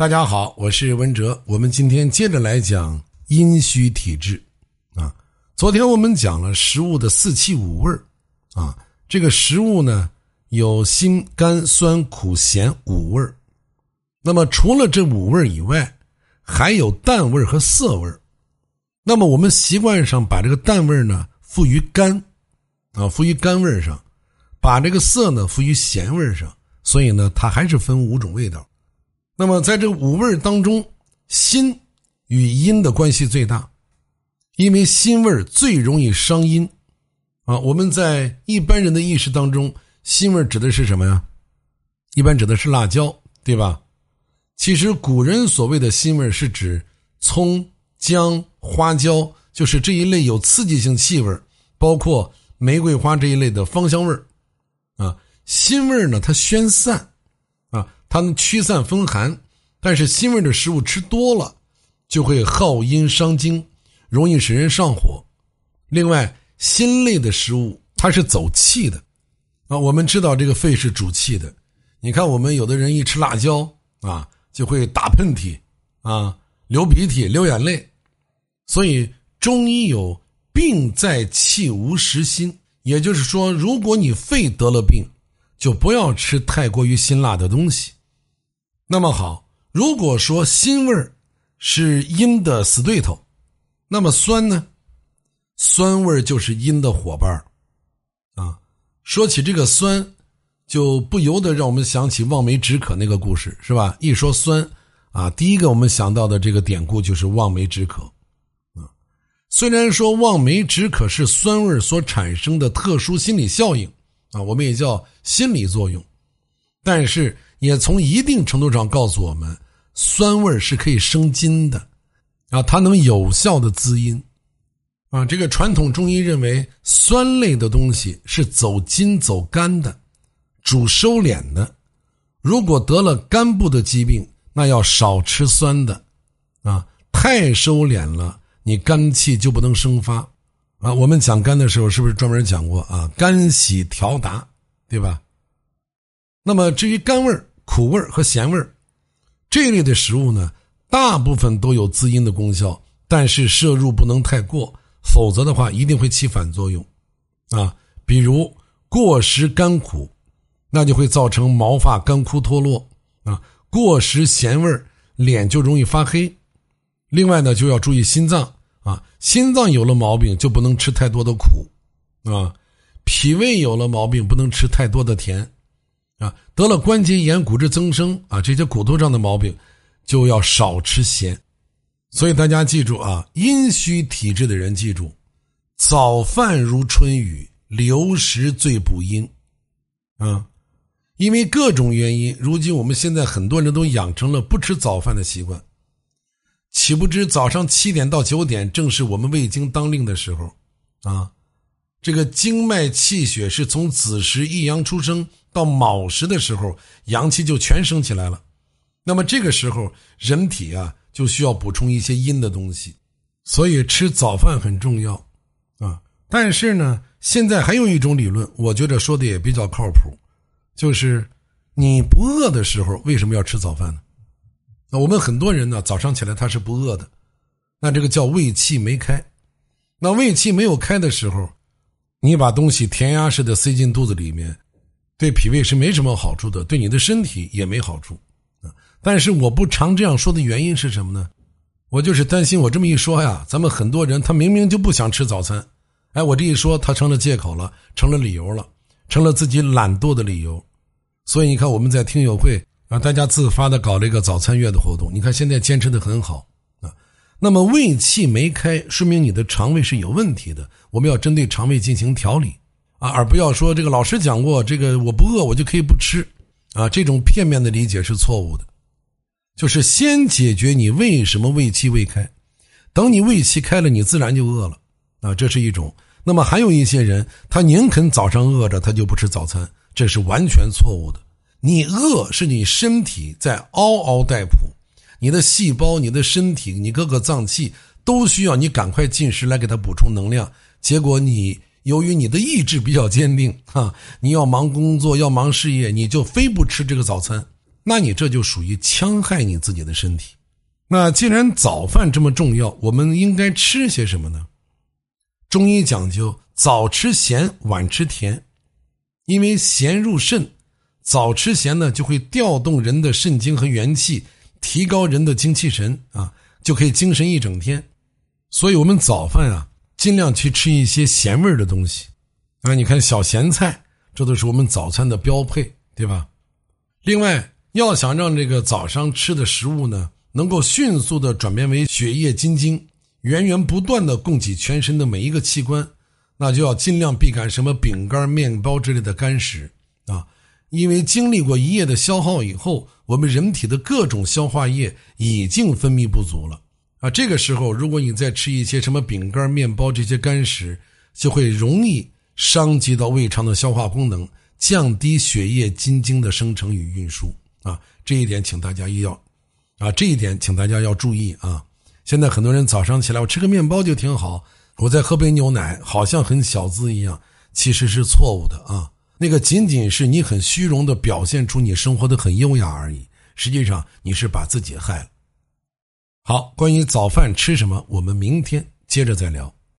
大家好，我是文哲。我们今天接着来讲阴虚体质啊。昨天我们讲了食物的四气五味啊。这个食物呢有辛、甘、酸、苦、咸五味那么除了这五味以外，还有淡味和涩味那么我们习惯上把这个淡味呢赋予甘啊，赋予甘味上，把这个涩呢赋予咸味上，所以呢它还是分五种味道。那么，在这五味当中，辛与阴的关系最大，因为辛味最容易伤阴啊。我们在一般人的意识当中，辛味指的是什么呀？一般指的是辣椒，对吧？其实古人所谓的辛味是指葱、姜、花椒，就是这一类有刺激性气味，包括玫瑰花这一类的芳香味啊。辛味呢，它宣散。它能驱散风寒，但是辛味的食物吃多了，就会耗阴伤精，容易使人上火。另外，辛类的食物它是走气的，啊，我们知道这个肺是主气的。你看，我们有的人一吃辣椒啊，就会打喷嚏，啊，流鼻涕、流眼泪。所以中医有“病在气，无实辛”，也就是说，如果你肺得了病，就不要吃太过于辛辣的东西。那么好，如果说辛味儿是阴的死对头，那么酸呢？酸味儿就是阴的伙伴儿啊。说起这个酸，就不由得让我们想起望梅止渴那个故事，是吧？一说酸啊，第一个我们想到的这个典故就是望梅止渴啊。虽然说望梅止渴是酸味所产生的特殊心理效应啊，我们也叫心理作用，但是。也从一定程度上告诉我们，酸味是可以生津的，啊，它能有效的滋阴，啊，这个传统中医认为酸类的东西是走筋走肝的，主收敛的。如果得了肝部的疾病，那要少吃酸的，啊，太收敛了，你肝气就不能生发，啊，我们讲肝的时候是不是专门讲过啊？肝喜调达，对吧？那么至于肝味儿。苦味和咸味这一类的食物呢，大部分都有滋阴的功效，但是摄入不能太过，否则的话一定会起反作用，啊，比如过食甘苦，那就会造成毛发干枯脱落，啊，过食咸味脸就容易发黑，另外呢就要注意心脏，啊，心脏有了毛病就不能吃太多的苦，啊，脾胃有了毛病不能吃太多的甜。啊，得了关节炎、骨质增生啊，这些骨头上的毛病，就要少吃咸。所以大家记住啊，阴虚体质的人记住，早饭如春雨，流食最补阴。啊，因为各种原因，如今我们现在很多人都养成了不吃早饭的习惯。岂不知早上七点到九点正是我们胃经当令的时候，啊。这个经脉气血是从子时一阳出生到卯时的时候，阳气就全升起来了。那么这个时候，人体啊就需要补充一些阴的东西，所以吃早饭很重要啊。但是呢，现在还有一种理论，我觉得说的也比较靠谱，就是你不饿的时候为什么要吃早饭呢？那我们很多人呢，早上起来他是不饿的，那这个叫胃气没开。那胃气没有开的时候。你把东西填鸭式的塞进肚子里面，对脾胃是没什么好处的，对你的身体也没好处啊。但是我不常这样说的原因是什么呢？我就是担心我这么一说呀，咱们很多人他明明就不想吃早餐，哎，我这一说他成了借口了，成了理由了，成了自己懒惰的理由。所以你看，我们在听友会啊，大家自发的搞了一个早餐月的活动，你看现在坚持的很好啊。那么胃气没开，说明你的肠胃是有问题的。我们要针对肠胃进行调理啊，而不要说这个老师讲过，这个我不饿我就可以不吃啊，这种片面的理解是错误的。就是先解决你为什么胃气未开，等你胃气开了，你自然就饿了啊，这是一种。那么还有一些人，他宁肯早上饿着，他就不吃早餐，这是完全错误的。你饿是你身体在嗷嗷待哺。你的细胞、你的身体、你各个脏器都需要你赶快进食来给它补充能量。结果你由于你的意志比较坚定，哈，你要忙工作、要忙事业，你就非不吃这个早餐。那你这就属于戕害你自己的身体。那既然早饭这么重要，我们应该吃些什么呢？中医讲究早吃咸，晚吃甜，因为咸入肾，早吃咸呢就会调动人的肾精和元气，提高人的精气神啊，就可以精神一整天。所以，我们早饭啊，尽量去吃一些咸味的东西啊。你看小咸菜，这都是我们早餐的标配，对吧？另外，要想让这个早上吃的食物呢，能够迅速的转变为血液津津，源源不断的供给全身的每一个器官，那就要尽量避开什么饼干、面包之类的干食啊。因为经历过一夜的消耗以后，我们人体的各种消化液已经分泌不足了。啊，这个时候，如果你再吃一些什么饼干、面包这些干食，就会容易伤及到胃肠的消化功能，降低血液津精的生成与运输。啊，这一点请大家一要，啊，这一点请大家要注意啊。现在很多人早上起来，我吃个面包就挺好，我再喝杯牛奶，好像很小资一样，其实是错误的啊。那个仅仅是你很虚荣的表现出你生活的很优雅而已，实际上你是把自己害了。好，关于早饭吃什么，我们明天接着再聊。